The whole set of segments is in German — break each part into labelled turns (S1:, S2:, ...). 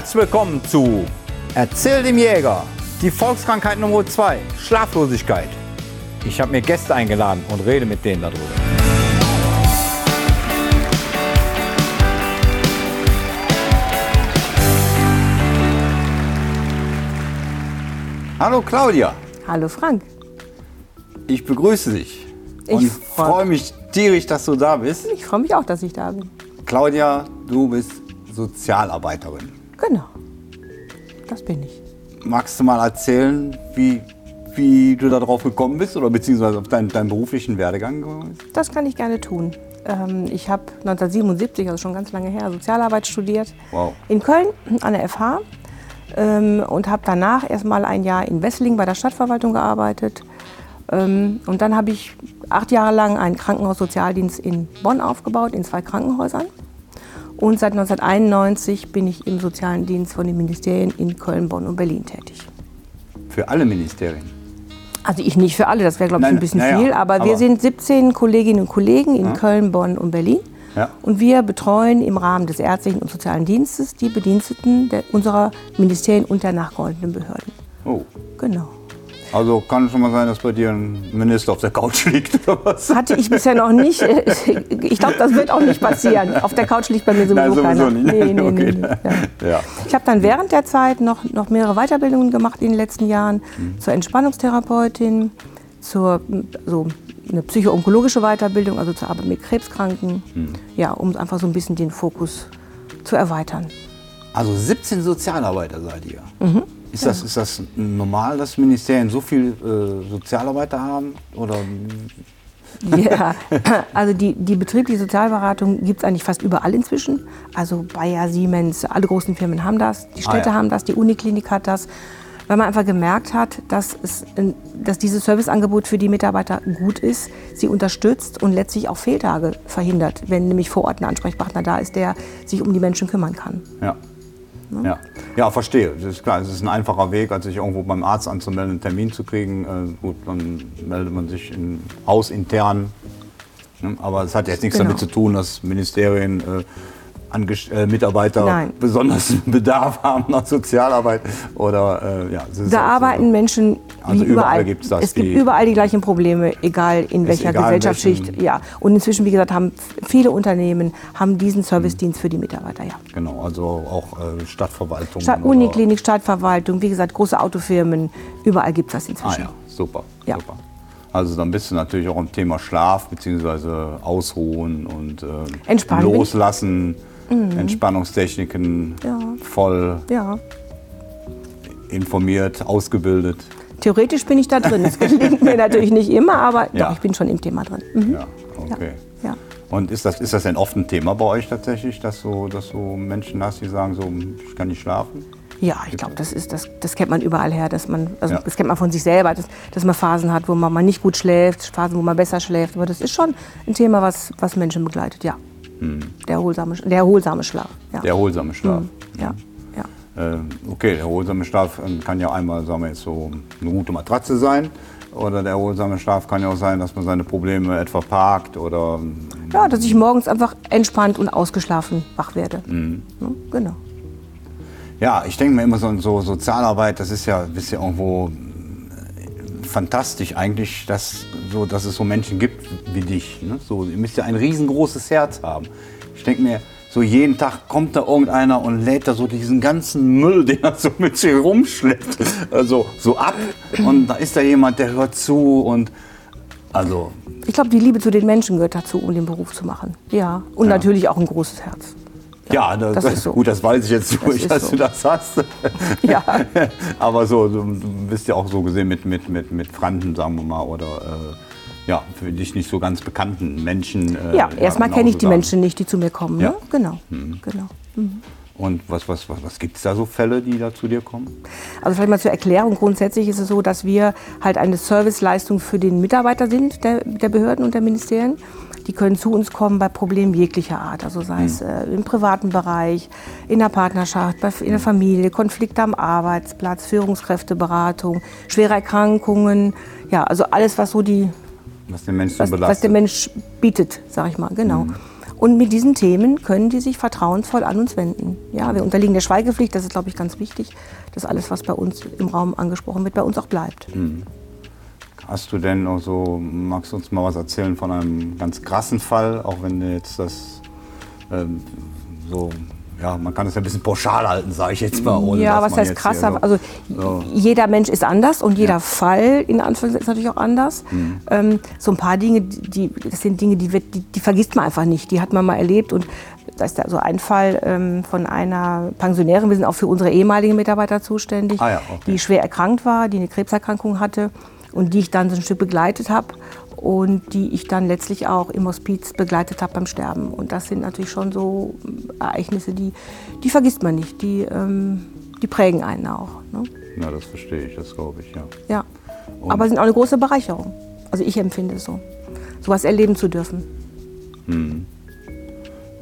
S1: Herzlich willkommen zu Erzähl dem Jäger. Die Volkskrankheit Nummer 2, Schlaflosigkeit. Ich habe mir Gäste eingeladen und rede mit denen darüber. Hallo Claudia,
S2: Hallo Frank.
S1: ich begrüße dich
S2: Ich
S1: und
S2: freu-
S1: freue mich tierisch, dass du da bist.
S2: Ich freue mich auch, dass ich da bin.
S1: Claudia, du bist Sozialarbeiterin.
S2: Genau. Das bin ich.
S1: Magst du mal erzählen, wie, wie du darauf gekommen bist oder beziehungsweise auf deinen, deinen beruflichen Werdegang gekommen bist?
S2: Das kann ich gerne tun. Ähm, ich habe 1977, also schon ganz lange her, Sozialarbeit studiert.
S1: Wow.
S2: In Köln an der FH. Ähm, und habe danach erstmal ein Jahr in Wesseling bei der Stadtverwaltung gearbeitet. Ähm, und dann habe ich acht Jahre lang einen Krankenhaussozialdienst in Bonn aufgebaut, in zwei Krankenhäusern. Und seit 1991 bin ich im sozialen Dienst von den Ministerien in Köln, Bonn und Berlin tätig.
S1: Für alle Ministerien.
S2: Also ich nicht für alle, das wäre glaube ich
S1: Nein,
S2: ein bisschen
S1: naja,
S2: viel, aber, wir
S1: aber-
S2: sind 17 Kolleginnen und Kollegen in Köln, Bonn und Berlin.
S1: Ja.
S2: Und wir betreuen im Rahmen des ärztlichen und sozialen Dienstes die Bediensteten der, unserer Ministerien und der nachgeordneten Behörden.
S1: Oh.
S2: Genau.
S1: Also kann schon mal sein, dass bei dir ein Minister auf der Couch liegt oder was?
S2: Hatte ich bisher noch nicht. Ich glaube, das wird auch nicht passieren. Auf der Couch liegt bei mir sowieso,
S1: Nein, sowieso
S2: keiner.
S1: nicht.
S2: Nee, nee,
S1: Okay.
S2: nee, nee. Ja.
S1: Ja.
S2: Ich habe dann während der Zeit noch, noch mehrere Weiterbildungen gemacht in den letzten Jahren zur Entspannungstherapeutin, zur so eine psychoonkologische Weiterbildung, also zur Arbeit mit Krebskranken, ja, um einfach so ein bisschen den Fokus zu erweitern.
S1: Also 17 Sozialarbeiter seid ihr.
S2: Mhm.
S1: Ist, das, ist das normal, dass Ministerien so viel äh, Sozialarbeiter haben? Oder
S2: Ja, also die, die betriebliche Sozialberatung gibt es eigentlich fast überall inzwischen. Also Bayer, Siemens, alle großen Firmen haben das, die Städte
S1: Ah, ja.
S2: haben das, die Uniklinik hat das. Weil man einfach gemerkt hat, dass, es, dass dieses Serviceangebot für die Mitarbeiter gut ist, sie unterstützt und letztlich auch Fehltage verhindert, wenn nämlich vor Ort ein Ansprechpartner da ist, der sich um die Menschen kümmern kann.
S1: Ja. Ja. ja, verstehe. Das ist klar, es ist ein einfacher Weg, als sich irgendwo beim Arzt anzumelden, einen Termin zu kriegen. Äh, gut, dann meldet man sich in, hausintern. Ne? Aber es hat jetzt nichts
S2: Genau.
S1: damit zu tun, dass Ministerien äh, Angest- äh, Mitarbeiter
S2: Nein.
S1: besonders Bedarf haben nach Sozialarbeit. Oder, äh, ja,
S2: Da
S1: auch so.
S2: arbeiten Menschen
S1: Also
S2: wie
S1: überall
S2: überall.
S1: gibt's das,
S2: es gibt überall die gleichen Probleme, egal in welcher
S1: egal,
S2: Gesellschaftsschicht.
S1: welchen-
S2: Ja. Und inzwischen, wie gesagt, haben viele Unternehmen haben diesen Servicedienst für die Mitarbeiter. Ja.
S1: Genau, also auch äh, Stadtverwaltungen.
S2: Stadt, Uniklinik, Stadtverwaltung, wie gesagt, große Autofirmen, überall gibt es das
S1: Ah
S2: inzwischen.
S1: ja, super.
S2: Ja.
S1: super. Also dann bist du natürlich auch im Thema Schlaf bzw. Ausruhen und äh,
S2: Entspannen
S1: Loslassen, Entspannungstechniken
S2: Ja.
S1: voll
S2: Ja.
S1: informiert, ausgebildet.
S2: Theoretisch bin ich da drin. Es gelingt mir natürlich nicht immer, aber
S1: Ja.
S2: doch, ich bin schon im Thema drin. Mhm.
S1: Ja, okay.
S2: Ja.
S1: Und ist das, ist das denn oft ein Thema bei euch tatsächlich, dass du, dass du Menschen hast, die sagen, so, ich kann nicht schlafen?
S2: Ja, ich glaube, das, ist- das, das kennt man überall her, dass man, also
S1: Ja.
S2: das kennt man von sich selber, dass, dass man Phasen hat, wo man mal nicht gut schläft, Phasen, wo man besser schläft. Aber das ist schon ein Thema, was, was Menschen begleitet, ja. Der, erholsame, der erholsame Schlaf. Ja.
S1: Der erholsame Schlaf.
S2: ja. ja.
S1: Äh, okay, der erholsame Schlaf äh, kann ja einmal, sagen wir jetzt so, eine gute Matratze sein. Oder der erholsame Schlaf kann ja auch sein, dass man seine Probleme etwa parkt oder
S2: ja, dass ich morgens einfach entspannt und ausgeschlafen wach werde.
S1: Mhm.
S2: Ja, genau.
S1: Ja, ich denke mir immer so, so Sozialarbeit, das ist ja, ist ja irgendwo fantastisch eigentlich, dass, so, dass es so Menschen gibt wie dich. Ne? So, ihr müsst ja ein riesengroßes Herz haben. Ich denke mir, so jeden Tag kommt da irgendeiner und lädt da so diesen ganzen Müll, den er so mit sich rumschleppt, also so ab. Und da ist da jemand, der hört zu und also
S2: Ich glaube, die Liebe zu den Menschen gehört dazu, um den Beruf zu machen. Ja. Und
S1: Ja.
S2: natürlich auch ein großes Herz.
S1: Ja, das,
S2: das ist so.
S1: gut, das weiß ich jetzt
S2: Das
S1: durch,
S2: ist
S1: dass
S2: so.
S1: du das hast.
S2: Ja.
S1: Aber so, du bist ja auch so gesehen mit, mit, mit, mit Fremden, sagen wir mal, oder äh, ja, für dich nicht so ganz bekannten Menschen. äh,
S2: Ja, erstmal
S1: genau
S2: kenne ich
S1: so
S2: die
S1: sagen.
S2: Menschen nicht, die zu mir kommen.
S1: Ja.
S2: Ne? Genau. genau.
S1: Und was, was, was, was gibt es da so Fälle, die da zu dir kommen?
S2: Also vielleicht mal zur Erklärung. Grundsätzlich ist es so, dass wir halt eine Serviceleistung für den Mitarbeiter sind, der, der Behörden und der Ministerien. Die können zu uns kommen bei Problemen jeglicher Art. Also sei es äh, im privaten Bereich, in der Partnerschaft, bei, in der Familie, Konflikte am Arbeitsplatz, Führungskräfteberatung, schwere Erkrankungen. Ja, also alles, was so die
S1: Was den Menschen
S2: was,
S1: belastet?
S2: was der Mensch bietet, sag ich mal, genau. Und mit diesen Themen können die sich vertrauensvoll an uns wenden. Ja, wir unterliegen der Schweigepflicht, das ist, glaube ich, ganz wichtig, dass alles, was bei uns im Raum angesprochen wird, bei uns auch bleibt.
S1: Hm. Hast du denn auch so, magst du uns mal was erzählen von einem ganz krassen Fall, auch wenn jetzt das ähm, so ja, man kann es ja ein bisschen pauschal halten, sage ich jetzt mal.
S2: Ohne, ja, was heißt krass? So, also so. jeder Mensch ist anders und jeder ja. Fall in Anführungszeichen ist natürlich auch anders. Mhm. Ähm, so ein paar Dinge, die, das sind Dinge, die, wird, die, die, vergisst man einfach nicht. Die hat man mal erlebt und da ist so ein Fall ähm, von einer Pensionärin. Wir sind auch für unsere ehemaligen Mitarbeiter zuständig, ah ja, okay. die schwer erkrankt war, die eine Krebserkrankung hatte und die ich dann so ein Stück begleitet habe und die ich dann letztlich auch im Hospiz begleitet habe beim Sterben. Und das sind natürlich schon so Ereignisse, die, die vergisst man nicht, die, ähm, die prägen einen auch. Ne?
S1: Ja, das verstehe ich, das glaube ich, ja.
S2: Ja, und aber sind auch eine große Bereicherung. Also ich empfinde es so, sowas erleben zu dürfen.
S1: Hm.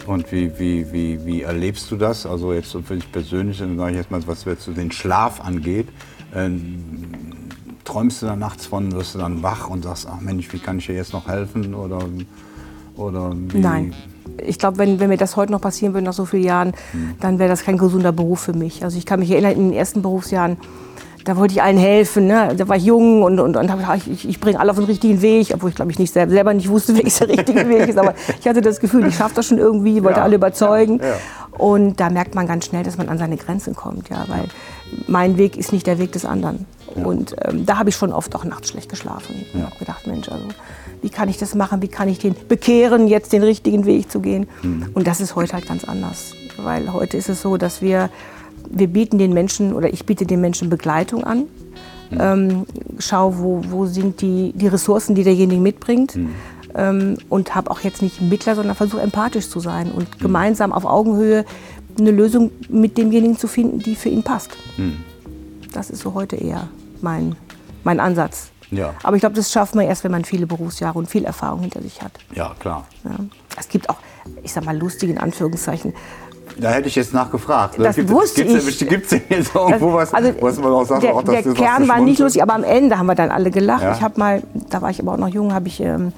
S1: Und wie, wie, wie, wie erlebst du das? Also jetzt für dich persönlich, dann sage ich jetzt mal, was jetzt den Schlaf angeht. Ähm, träumst du dann nachts von, wirst du dann wach und sagst, ach Mensch, wie kann ich dir jetzt noch helfen? Oder, oder wie?
S2: Nein. Ich glaube, wenn, wenn mir das heute noch passieren würde, nach so vielen Jahren, hm. dann wäre das kein gesunder Beruf für mich. Also ich kann mich erinnern, in den ersten Berufsjahren, da wollte ich allen helfen. Ne? Da war ich jung und, und, und ich, ich bringe alle auf den richtigen Weg, obwohl ich glaube ich nicht selber, selber nicht wusste, welches der richtige Weg ist. Aber ich hatte das Gefühl, ich schaffe das schon irgendwie, wollte ja, alle überzeugen. Ja, ja. Und da merkt man ganz schnell, dass man an seine Grenzen kommt, ja, weil mein Weg ist nicht der Weg des anderen. Ja. Und ähm, da habe ich schon oft auch nachts schlecht geschlafen. Ja. Ich habe gedacht, Mensch, also wie kann ich das machen? Wie kann ich den bekehren, jetzt den richtigen Weg zu gehen? Mhm. Und das ist heute halt ganz anders, weil heute ist es so, dass wir wir bieten den Menschen oder ich biete den Menschen Begleitung an. Mhm. Ähm, schau, wo, wo sind die, die Ressourcen, die derjenige mitbringt. Mhm ähm, und habe auch jetzt nicht Mittler, sondern versuche empathisch zu sein und mhm. gemeinsam auf Augenhöhe eine Lösung mit demjenigen zu finden, die für ihn passt. Mhm. Das ist so heute eher mein, mein Ansatz. Ja. Aber ich glaube, das schafft man erst, wenn man viele Berufsjahre und viel Erfahrung hinter sich hat.
S1: Ja, klar. Ja.
S2: Es gibt auch, ich sag mal, lustige in Anführungszeichen.
S1: Da hätte ich jetzt nachgefragt.
S2: Das gibt, wusste gibt's,
S1: ich. Gibt es denn jetzt irgendwo was,
S2: also, was man auch sagt? Der, auch, der Kern war nicht lustig, aber am Ende haben wir dann alle gelacht. Ja. Ich habe mal, da war ich aber auch noch jung, habe ich ähm,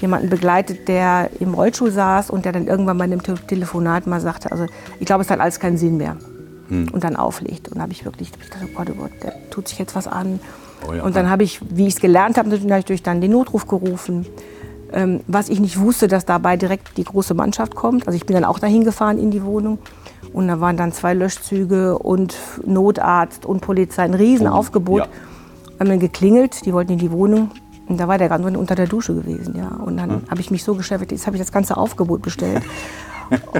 S2: jemanden begleitet, der im Rollstuhl saß und der dann irgendwann bei einem Telefonat mal sagte, also ich glaube, es hat alles keinen Sinn mehr. Hm. Und dann auflegt. Und da habe ich wirklich ich dachte, oh Gott, oh Gott, der tut sich jetzt was an. Oh ja. Und dann habe ich, wie ich es gelernt habe, natürlich dann den Notruf gerufen. Ähm, was ich nicht wusste, dass dabei direkt die große Mannschaft kommt. Also ich bin dann auch dahin gefahren in die Wohnung. Und da waren dann zwei Löschzüge und Notarzt und Polizei, ein Riesenaufgebot. Ja. Haben dann geklingelt, die wollten in die Wohnung. Und da war der ganz unter der Dusche gewesen, ja. Und dann hm. habe ich mich so geschäftigt, jetzt habe ich das ganze Aufgebot bestellt.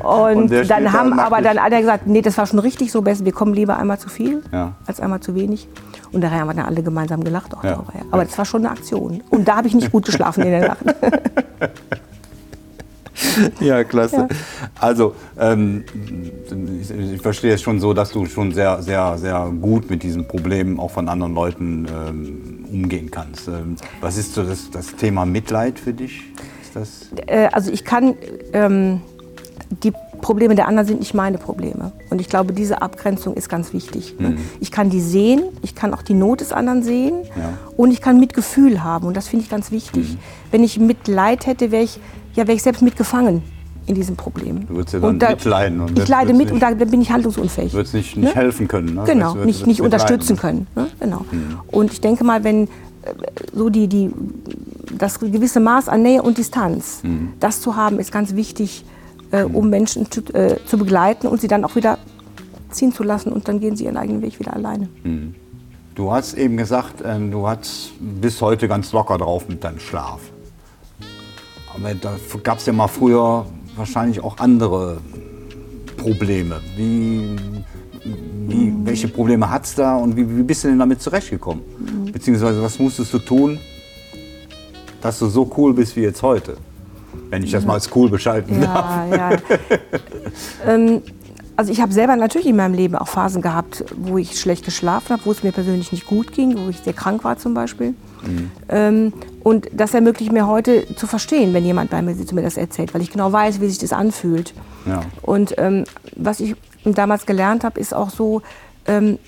S2: Und, und dann haben aber dann alle gesagt, nee, das war schon richtig so besser, wir kommen lieber einmal zu viel ja. als einmal zu wenig. Und daher haben wir dann alle gemeinsam gelacht auch ja. darüber. Ja. Aber das war schon eine Aktion. Und da habe ich nicht gut geschlafen in der Nacht.
S1: ja, klasse. Ja. Also, ähm, ich verstehe es schon so, dass du schon sehr, sehr, sehr gut mit diesen Problemen auch von anderen Leuten ähm, umgehen kannst. Ähm, was ist so das, das, Thema Mitleid für dich?
S2: Äh, also ich kann, ähm, die Probleme der anderen sind nicht meine Probleme. Und ich glaube, diese Abgrenzung ist ganz wichtig. Mhm. Ich kann die sehen, ich kann auch die Not des anderen sehen ja. und ich kann Mitgefühl haben. Und das finde ich ganz wichtig. Mhm. Wenn ich Mitleid hätte, wäre ich ja, wäre ich selbst mitgefangen in diesem Problem.
S1: Du würdest ja dann und da, mitleiden. Und
S2: ich leide mit nicht, und da bin ich handlungsunfähig.
S1: Du würdest nicht, nicht ne? helfen können. Ne?
S2: Genau, wird, nicht, nicht unterstützen können. Ne? Genau. Mhm. Und ich denke mal, wenn äh, so die, die, das gewisse Maß an Nähe und Distanz, mhm. das zu haben, ist ganz wichtig, äh, mhm. um Menschen zu, äh, zu, begleiten und sie dann auch wieder ziehen zu lassen und dann gehen sie ihren eigenen Weg wieder alleine.
S1: Mhm. Du hast eben gesagt, äh, du hast bis heute ganz locker drauf mit deinem Schlaf. Aber da gab es ja mal früher wahrscheinlich auch andere Probleme. Wie, wie, welche Probleme hat es da und wie, wie, bist du denn damit zurechtgekommen? Beziehungsweise was musstest du tun, dass du so cool bist wie jetzt heute? Wenn ich das mal als cool beschalten ja, darf. Ja.
S2: ähm, also ich habe selber natürlich in meinem Leben auch Phasen gehabt, wo ich schlecht geschlafen habe, wo es mir persönlich nicht gut ging, wo ich sehr krank war zum Beispiel. Mhm. Ähm, und das ermöglicht mir heute zu verstehen, wenn jemand bei mir sitzt und mir das erzählt, weil ich genau weiß, wie sich das anfühlt. Ja. Und ähm, was ich damals gelernt habe, ist auch so, ähm,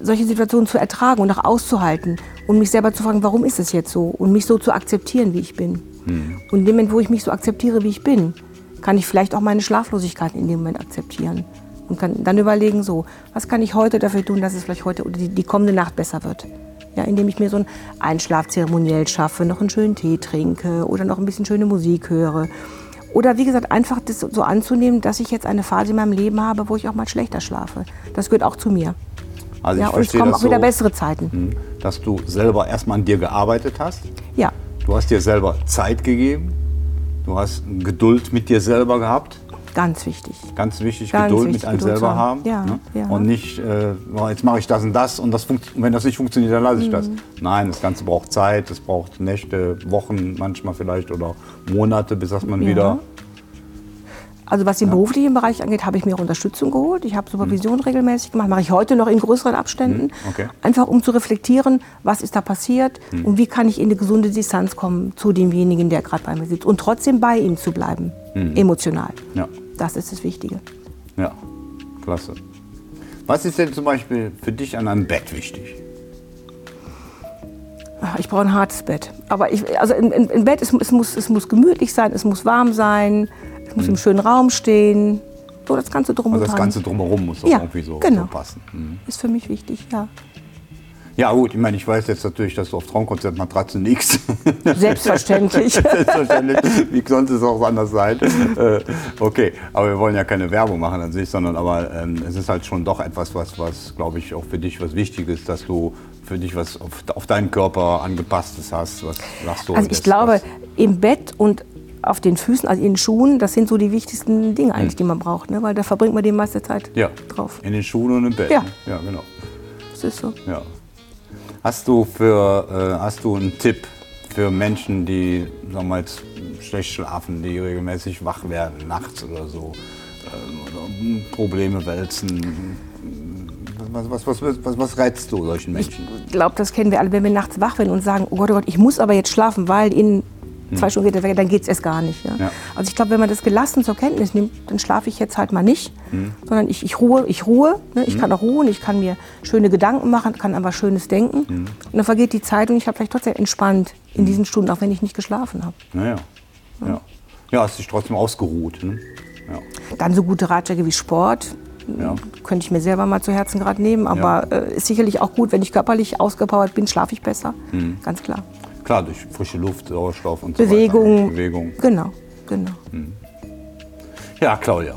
S2: solche Situationen zu ertragen und auch auszuhalten und mich selber zu fragen, warum ist es jetzt so und mich so zu akzeptieren, wie ich bin. Mhm. Und in dem Moment, wo ich mich so akzeptiere, wie ich bin, kann ich vielleicht auch meine Schlaflosigkeit in dem Moment akzeptieren. Und kann dann überlegen, so, was kann ich heute dafür tun, dass es vielleicht heute oder die, die kommende Nacht besser wird. Ja, indem ich mir so ein Einschlafzeremoniell schaffe, noch einen schönen Tee trinke oder noch ein bisschen schöne Musik höre. Oder wie gesagt, einfach das so anzunehmen, dass ich jetzt eine Phase in meinem Leben habe, wo ich auch mal schlechter schlafe. Das gehört auch zu mir.
S1: Also
S2: ja,
S1: ich
S2: und es kommen auch wieder
S1: so,
S2: bessere Zeiten.
S1: hm, dass du selber erstmal an dir gearbeitet hast.
S2: Ja,
S1: Du hast dir selber Zeit gegeben. Du hast Geduld mit dir selber gehabt.
S2: Ganz wichtig.
S1: Ganz wichtig,
S2: Ganz
S1: Geduld
S2: wichtig,
S1: mit einem
S2: Geduld
S1: selber haben.
S2: haben. Ja,
S1: ne?
S2: ja.
S1: Und nicht, äh, oh, jetzt mache ich das und das und das und wenn das nicht funktioniert, dann lasse ich das.
S2: Mhm.
S1: Nein, das Ganze braucht Zeit, es braucht Nächte, Wochen manchmal vielleicht oder Monate, bis das man wieder.
S2: Also was den beruflichen Bereich angeht, habe ich mir Unterstützung geholt. Ich habe Supervision regelmäßig gemacht, mache ich heute noch in größeren Abständen.
S1: Mhm, okay.
S2: Einfach um zu reflektieren, was ist da passiert und wie kann ich in eine gesunde Distanz kommen zu demjenigen, der gerade bei mir sitzt. Und trotzdem bei ihm zu bleiben, emotional.
S1: Ja,
S2: Das ist das Wichtige.
S1: ja, klasse. Was ist denn zum Beispiel für dich an einem Bett wichtig?
S2: Ich brauche ein hartes Bett. Aber ich, also im Bett, es, es, muss, es muss gemütlich sein, es muss warm sein, es muss im schönen Raum stehen. So das Ganze drum
S1: Mhm. Also das. Ganze drumherum muss auch
S2: Ja,
S1: irgendwie so,
S2: genau.
S1: so passen. Mhm.
S2: ist für mich wichtig, ja.
S1: Ja gut, ich meine, ich weiß jetzt natürlich, dass du auf Traumkonzertmatratzen liegst.
S2: Selbstverständlich.
S1: Selbstverständlich. Wie sollte es auch anders sein? Äh, okay, aber wir wollen ja keine Werbung machen an sich, sondern aber ähm, es ist halt schon doch etwas, was, was glaube ich, auch für dich was Wichtiges ist, dass du für dich was auf, auf deinen Körper angepasstes hast. Was sagst du?
S2: Also ich
S1: das-
S2: glaube, im Bett und auf den Füßen, also in den Schuhen, das sind so die wichtigsten Dinge eigentlich, die man braucht, ne? weil da verbringt man die meiste Zeit
S1: ja,
S2: drauf.
S1: in den Schuhen und im Bett.
S2: Ja.
S1: ne? ja genau.
S2: Das ist so.
S1: Ja. Hast du für äh, hast du einen Tipp für Menschen, die sagen wir jetzt schlecht schlafen, die regelmäßig wach werden nachts oder so, oder Probleme wälzen? Was, was, was, was, rätst du solchen Menschen?
S2: Ich glaube, das kennen wir alle, wenn wir nachts wach werden und sagen, oh Gott, oh Gott, ich muss aber jetzt schlafen, weil in zwei Stunden geht er weg, dann geht es erst gar nicht. Ja?
S1: Hm. Ja.
S2: Also ich glaube, wenn man das gelassen zur Kenntnis nimmt, dann schlafe ich jetzt halt mal nicht,
S1: Hm.
S2: sondern ich, ich ruhe, ich ruhe, ne? ich kann auch ruhen, ich kann mir schöne Gedanken machen, kann an was Schönes denken
S1: Hm.
S2: und dann vergeht die Zeit und ich habe vielleicht trotzdem entspannt in diesen Stunden, auch wenn ich nicht geschlafen habe.
S1: Naja. Ja. ja, hast dich trotzdem ausgeruht. Ne? Ja.
S2: Dann so gute Ratschläge wie Sport.
S1: Ja.
S2: Könnte ich mir selber mal zu Herzen gerade nehmen, aber äh, ist sicherlich auch gut, wenn ich körperlich ausgepowert bin, schlafe ich besser.
S1: Hm.
S2: Ganz klar.
S1: Klar, durch frische Luft, Sauerstoff und
S2: Bewegung.
S1: so weiter. Bewegung.
S2: Genau, genau.
S1: Ja, Claudia.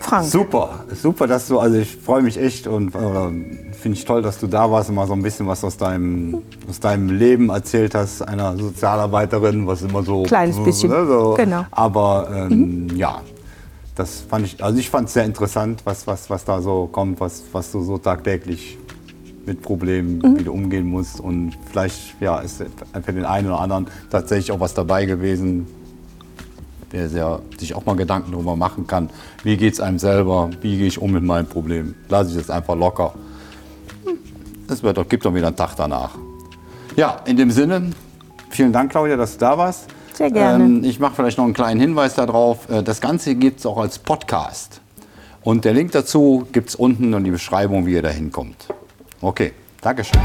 S2: Frank.
S1: Super, super, dass du, also ich freue mich echt und äh, finde ich toll, dass du da warst und mal so ein bisschen was aus deinem, aus deinem Leben erzählt hast, einer Sozialarbeiterin, was immer so.
S2: Kleines bisschen,
S1: ne, so.
S2: genau.
S1: Aber ähm, ja, das fand ich, also ich fand es sehr interessant, was, was, was da so kommt, was, was du so tagtäglich mit Problemen
S2: Mhm.
S1: wieder umgehen musst. Und vielleicht ja, ist für den einen oder anderen tatsächlich auch was dabei gewesen, der sehr, sich auch mal Gedanken darüber machen kann, wie geht es einem selber, wie gehe ich um mit meinem Problem. Lasse ich es einfach locker. Es wird doch, gibt doch wieder einen Tag danach. Ja, in dem Sinne, vielen Dank, Claudia, dass du da warst.
S2: Sehr gerne.
S1: Ähm, ich mache vielleicht noch einen kleinen Hinweis darauf. Äh, Das Ganze gibt es auch als Podcast. Und der Link dazu gibt es unten in die Beschreibung, wie ihr da hinkommt. Okay, Dankeschön.